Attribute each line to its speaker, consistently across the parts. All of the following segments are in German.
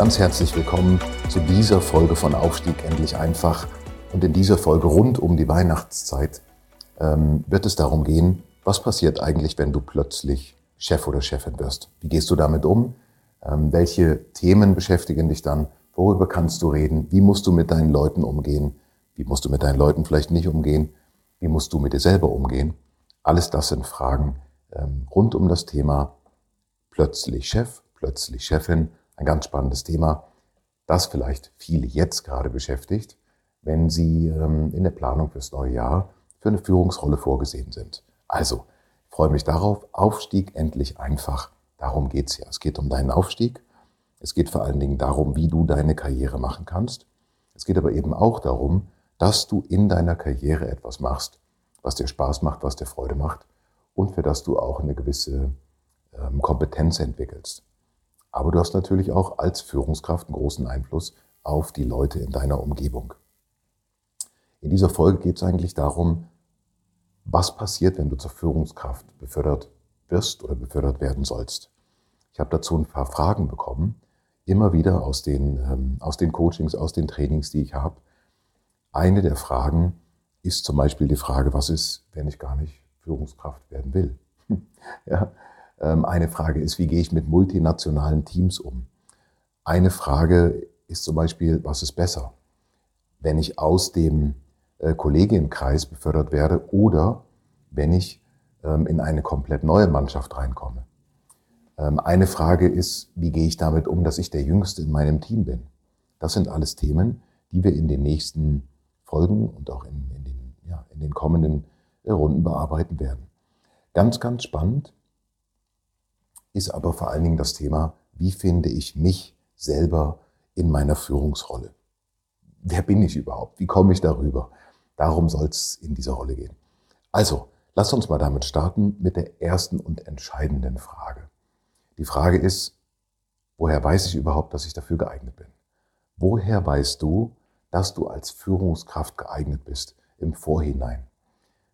Speaker 1: Ganz herzlich willkommen zu dieser Folge von Aufstieg endlich einfach. Und in dieser Folge rund um die Weihnachtszeit ähm, wird es darum gehen, was passiert eigentlich, wenn du plötzlich Chef oder Chefin wirst? Wie gehst du damit um? Ähm, welche Themen beschäftigen dich dann? Worüber kannst du reden? Wie musst du mit deinen Leuten umgehen? Wie musst du mit deinen Leuten vielleicht nicht umgehen? Wie musst du mit dir selber umgehen? Alles das sind Fragen ähm, rund um das Thema plötzlich Chef, plötzlich Chefin ein ganz spannendes Thema, das vielleicht viele jetzt gerade beschäftigt, wenn sie ähm, in der Planung fürs neue Jahr für eine Führungsrolle vorgesehen sind. Also, ich freue mich darauf, Aufstieg endlich einfach. Darum geht es ja. Es geht um deinen Aufstieg. Es geht vor allen Dingen darum, wie du deine Karriere machen kannst. Es geht aber eben auch darum, dass du in deiner Karriere etwas machst, was dir Spaß macht, was dir Freude macht und für das du auch eine gewisse ähm, Kompetenz entwickelst. Aber du hast natürlich auch als Führungskraft einen großen Einfluss auf die Leute in deiner Umgebung. In dieser Folge geht es eigentlich darum, was passiert, wenn du zur Führungskraft befördert wirst oder befördert werden sollst. Ich habe dazu ein paar Fragen bekommen, immer wieder aus den, ähm, aus den Coachings, aus den Trainings, die ich habe. Eine der Fragen ist zum Beispiel die Frage, was ist, wenn ich gar nicht Führungskraft werden will? ja, eine Frage ist, wie gehe ich mit multinationalen Teams um? Eine Frage ist zum Beispiel, was ist besser? Wenn ich aus dem äh, Kollegienkreis befördert werde oder wenn ich ähm, in eine komplett neue Mannschaft reinkomme. Ähm, eine Frage ist, wie gehe ich damit um, dass ich der Jüngste in meinem Team bin? Das sind alles Themen, die wir in den nächsten Folgen und auch in, in, den, ja, in den kommenden äh, Runden bearbeiten werden. Ganz, ganz spannend ist aber vor allen Dingen das Thema, wie finde ich mich selber in meiner Führungsrolle? Wer bin ich überhaupt? Wie komme ich darüber? Darum soll es in dieser Rolle gehen. Also, lass uns mal damit starten mit der ersten und entscheidenden Frage. Die Frage ist, woher weiß ich überhaupt, dass ich dafür geeignet bin? Woher weißt du, dass du als Führungskraft geeignet bist im Vorhinein?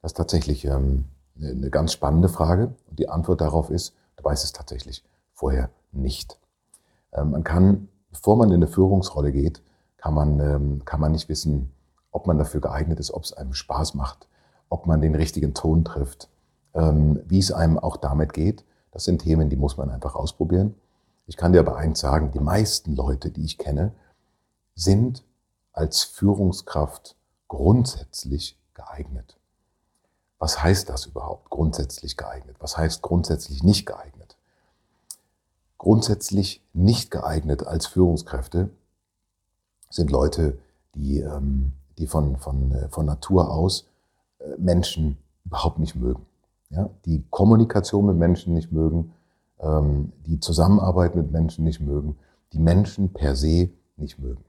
Speaker 1: Das ist tatsächlich ähm, eine ganz spannende Frage. Und die Antwort darauf ist, Du weißt es tatsächlich vorher nicht. Ähm, man kann, bevor man in eine Führungsrolle geht, kann man, ähm, kann man nicht wissen, ob man dafür geeignet ist, ob es einem Spaß macht, ob man den richtigen Ton trifft, ähm, wie es einem auch damit geht. Das sind Themen, die muss man einfach ausprobieren. Ich kann dir aber eins sagen, die meisten Leute, die ich kenne, sind als Führungskraft grundsätzlich geeignet. Was heißt das überhaupt, grundsätzlich geeignet? Was heißt grundsätzlich nicht geeignet? Grundsätzlich nicht geeignet als Führungskräfte sind Leute, die, ähm, die von, von, äh, von Natur aus äh, Menschen überhaupt nicht mögen. Ja? Die Kommunikation mit Menschen nicht mögen, ähm, die Zusammenarbeit mit Menschen nicht mögen, die Menschen per se nicht mögen.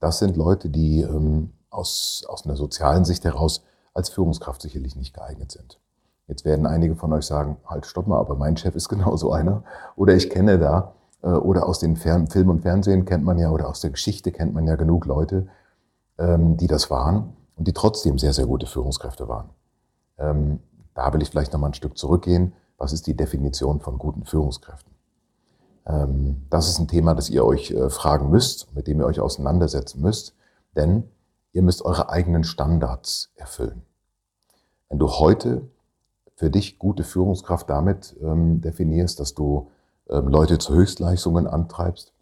Speaker 1: Das sind Leute, die ähm, aus, aus einer sozialen Sicht heraus als Führungskraft sicherlich nicht geeignet sind. Jetzt werden einige von euch sagen, halt, stopp mal, aber mein Chef ist genauso einer. Oder ich kenne da, äh, oder aus den Film und Fernsehen kennt man ja, oder aus der Geschichte kennt man ja genug Leute, ähm, die das waren und die trotzdem sehr, sehr gute Führungskräfte waren. Ähm, da will ich vielleicht nochmal ein Stück zurückgehen. Was ist die Definition von guten Führungskräften? Ähm, das ist ein Thema, das ihr euch äh, fragen müsst, mit dem ihr euch auseinandersetzen müsst. Denn Ihr müsst eure eigenen Standards erfüllen. Wenn du heute für dich gute Führungskraft damit ähm, definierst, dass du ähm, Leute zu Höchstleistungen antreibst,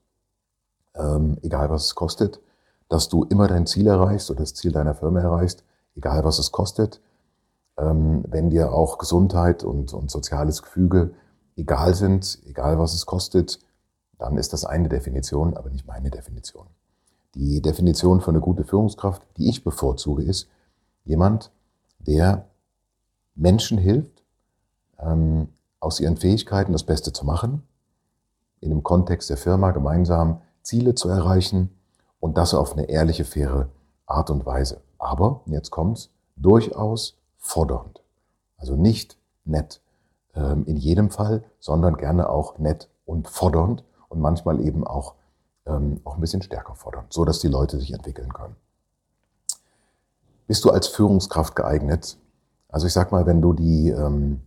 Speaker 1: ähm, egal was es kostet, dass du immer dein Ziel erreichst oder das Ziel deiner Firma erreichst, egal was es kostet, ähm, wenn dir auch Gesundheit und, und soziales Gefüge egal sind, egal was es kostet, dann ist das eine Definition, aber nicht meine Definition. Die Definition von einer guten Führungskraft, die ich bevorzuge, ist jemand, der Menschen hilft, ähm, aus ihren Fähigkeiten das Beste zu machen, in dem Kontext der Firma gemeinsam Ziele zu erreichen und das auf eine ehrliche, faire Art und Weise. Aber, jetzt kommt's, durchaus fordernd. Also nicht nett ähm, in jedem Fall, sondern gerne auch nett und fordernd und manchmal eben auch, ähm, auch ein bisschen stärker fordernd, so dass die Leute sich entwickeln können. Bist du als Führungskraft geeignet? Also ich sag mal, wenn du die, ähm,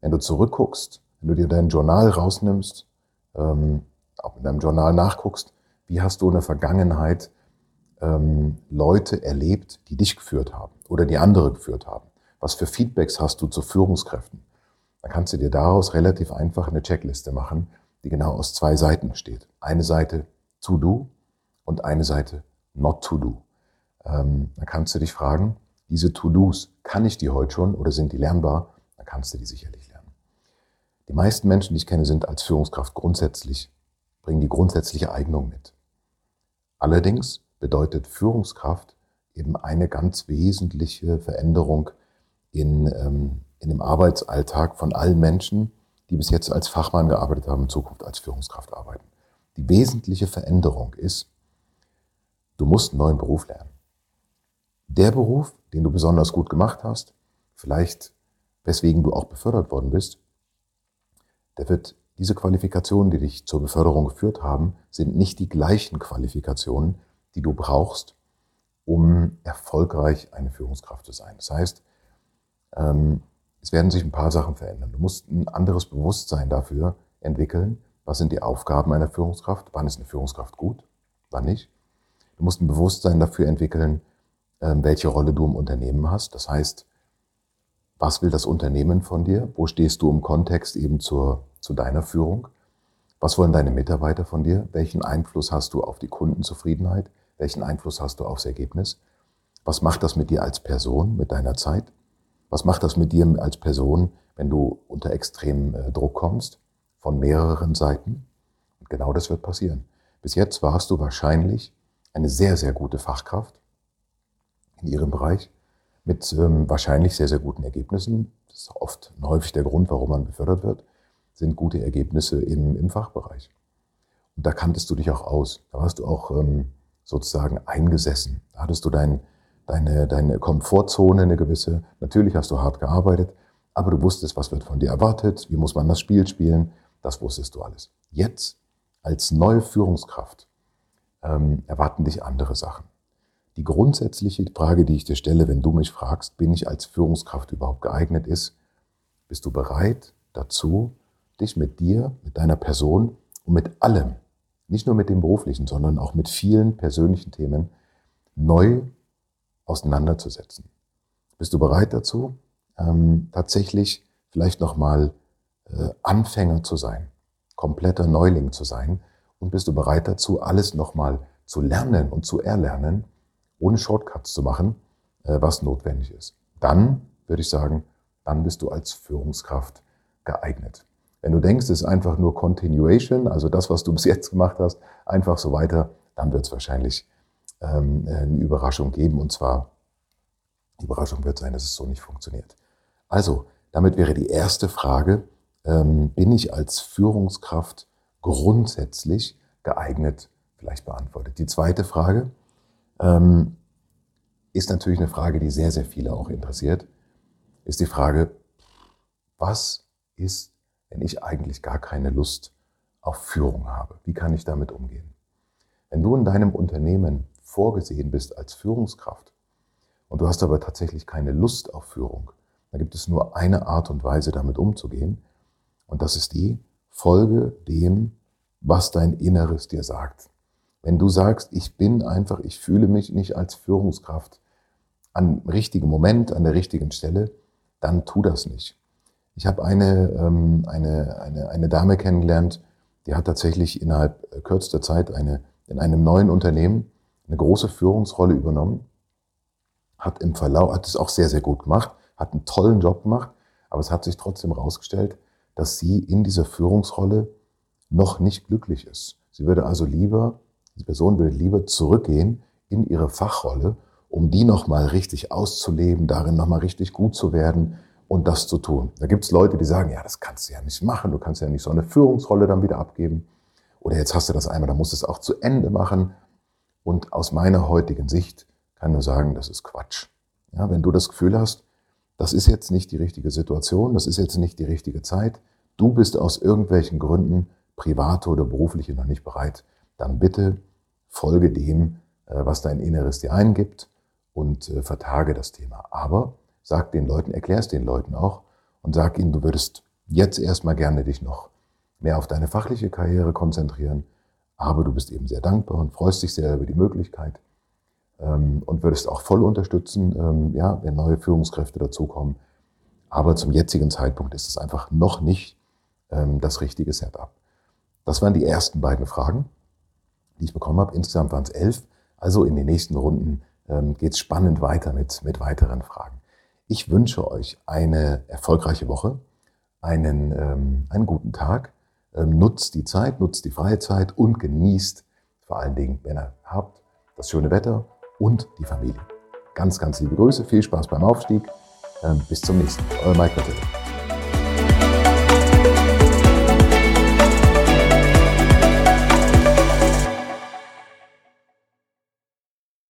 Speaker 1: wenn du zurückguckst, wenn du dir dein Journal rausnimmst, ähm, auch in deinem Journal nachguckst, wie hast du in der Vergangenheit ähm, Leute erlebt, die dich geführt haben oder die andere geführt haben? Was für Feedbacks hast du zu Führungskräften? Dann kannst du dir daraus relativ einfach eine Checkliste machen, die genau aus zwei Seiten besteht. Eine Seite to do und eine Seite not to do. Ähm, dann kannst du dich fragen, diese To-Dos, kann ich die heute schon oder sind die lernbar? Dann kannst du die sicherlich lernen. Die meisten Menschen, die ich kenne, sind als Führungskraft grundsätzlich, bringen die grundsätzliche Eignung mit. Allerdings bedeutet Führungskraft eben eine ganz wesentliche Veränderung in, ähm, in dem Arbeitsalltag von allen Menschen, die bis jetzt als Fachmann gearbeitet haben, in Zukunft als Führungskraft arbeiten. Die wesentliche Veränderung ist, du musst einen neuen Beruf lernen. Der Beruf, den du besonders gut gemacht hast, vielleicht weswegen du auch befördert worden bist, der wird diese Qualifikationen, die dich zur Beförderung geführt haben, sind nicht die gleichen Qualifikationen, die du brauchst, um erfolgreich eine Führungskraft zu sein. Das heißt, ähm, es werden sich ein paar Sachen verändern. Du musst ein anderes Bewusstsein dafür entwickeln. Was sind die Aufgaben einer Führungskraft? Wann ist eine Führungskraft gut? Wann nicht? Du musst ein Bewusstsein dafür entwickeln, welche Rolle du im Unternehmen hast. Das heißt, was will das Unternehmen von dir? Wo stehst du im Kontext eben zur, zu deiner Führung? Was wollen deine Mitarbeiter von dir? Welchen Einfluss hast du auf die Kundenzufriedenheit? Welchen Einfluss hast du aufs Ergebnis? Was macht das mit dir als Person, mit deiner Zeit? Was macht das mit dir als Person, wenn du unter extremen äh, Druck kommst von mehreren Seiten? Und genau das wird passieren. Bis jetzt warst du wahrscheinlich eine sehr, sehr gute Fachkraft in ihrem Bereich mit ähm, wahrscheinlich sehr, sehr guten Ergebnissen. Das ist oft häufig der Grund, warum man befördert wird, sind gute Ergebnisse im, im Fachbereich. Und da kanntest du dich auch aus. Da warst du auch ähm, sozusagen eingesessen. Da hattest du dein, deine, deine Komfortzone, eine gewisse. Natürlich hast du hart gearbeitet, aber du wusstest, was wird von dir erwartet, wie muss man das Spiel spielen. Das wusstest du alles. Jetzt, als neue Führungskraft, ähm, erwarten dich andere Sachen. Die grundsätzliche Frage, die ich dir stelle, wenn du mich fragst, bin ich als Führungskraft überhaupt geeignet, ist, bist du bereit dazu, dich mit dir, mit deiner Person und mit allem, nicht nur mit dem beruflichen, sondern auch mit vielen persönlichen Themen neu auseinanderzusetzen? Bist du bereit dazu, ähm, tatsächlich vielleicht nochmal äh, Anfänger zu sein, kompletter Neuling zu sein? Und bist du bereit dazu, alles nochmal zu lernen und zu erlernen? Ohne Shortcuts zu machen, äh, was notwendig ist. Dann würde ich sagen, dann bist du als Führungskraft geeignet. Wenn du denkst, es ist einfach nur Continuation, also das, was du bis jetzt gemacht hast, einfach so weiter, dann wird es wahrscheinlich ähm, eine Überraschung geben. Und zwar, die Überraschung wird sein, dass es so nicht funktioniert. Also, damit wäre die erste Frage, ähm, bin ich als Führungskraft grundsätzlich geeignet, vielleicht beantwortet. Die zweite Frage, ähm, ist natürlich eine Frage, die sehr, sehr viele auch interessiert, ist die Frage, was ist, wenn ich eigentlich gar keine Lust auf Führung habe? Wie kann ich damit umgehen? Wenn du in deinem Unternehmen vorgesehen bist als Führungskraft und du hast aber tatsächlich keine Lust auf Führung, dann gibt es nur eine Art und Weise, damit umzugehen. Und das ist die, folge dem, was dein Inneres dir sagt. Wenn du sagst, ich bin einfach, ich fühle mich nicht als Führungskraft am richtigen Moment, an der richtigen Stelle, dann tu das nicht. Ich habe eine, ähm, eine, eine, eine Dame kennengelernt, die hat tatsächlich innerhalb kürzester Zeit eine, in einem neuen Unternehmen eine große Führungsrolle übernommen, hat im Verlauf, hat es auch sehr, sehr gut gemacht, hat einen tollen Job gemacht, aber es hat sich trotzdem herausgestellt, dass sie in dieser Führungsrolle noch nicht glücklich ist. Sie würde also lieber die Person will lieber zurückgehen in ihre Fachrolle, um die nochmal richtig auszuleben, darin nochmal richtig gut zu werden und das zu tun. Da gibt es Leute, die sagen, ja, das kannst du ja nicht machen, du kannst ja nicht so eine Führungsrolle dann wieder abgeben. oder jetzt hast du das einmal, dann musst du es auch zu Ende machen. Und aus meiner heutigen Sicht kann nur sagen, das ist Quatsch. Ja, wenn du das Gefühl hast, das ist jetzt nicht die richtige Situation, das ist jetzt nicht die richtige Zeit, du bist aus irgendwelchen Gründen, private oder berufliche, noch nicht bereit, dann bitte folge dem, äh, was dein Inneres dir eingibt und äh, vertage das Thema. Aber sag den Leuten, erklär es den Leuten auch und sag ihnen, du würdest jetzt erstmal gerne dich noch mehr auf deine fachliche Karriere konzentrieren, aber du bist eben sehr dankbar und freust dich sehr über die Möglichkeit ähm, und würdest auch voll unterstützen, ähm, ja, wenn neue Führungskräfte dazukommen. Aber zum jetzigen Zeitpunkt ist es einfach noch nicht ähm, das richtige Setup. Das waren die ersten beiden Fragen, die ich bekommen habe. Insgesamt waren es elf. Also in den nächsten Runden ähm, geht es spannend weiter mit, mit weiteren Fragen. Ich wünsche euch eine erfolgreiche Woche, einen, ähm, einen guten Tag. Ähm, nutzt die Zeit, nutzt die freie Zeit und genießt vor allen Dingen, wenn ihr habt, das schöne Wetter und die Familie. Ganz, ganz liebe Grüße, viel Spaß beim Aufstieg. Ähm, bis zum nächsten. Euer Mike Matthias.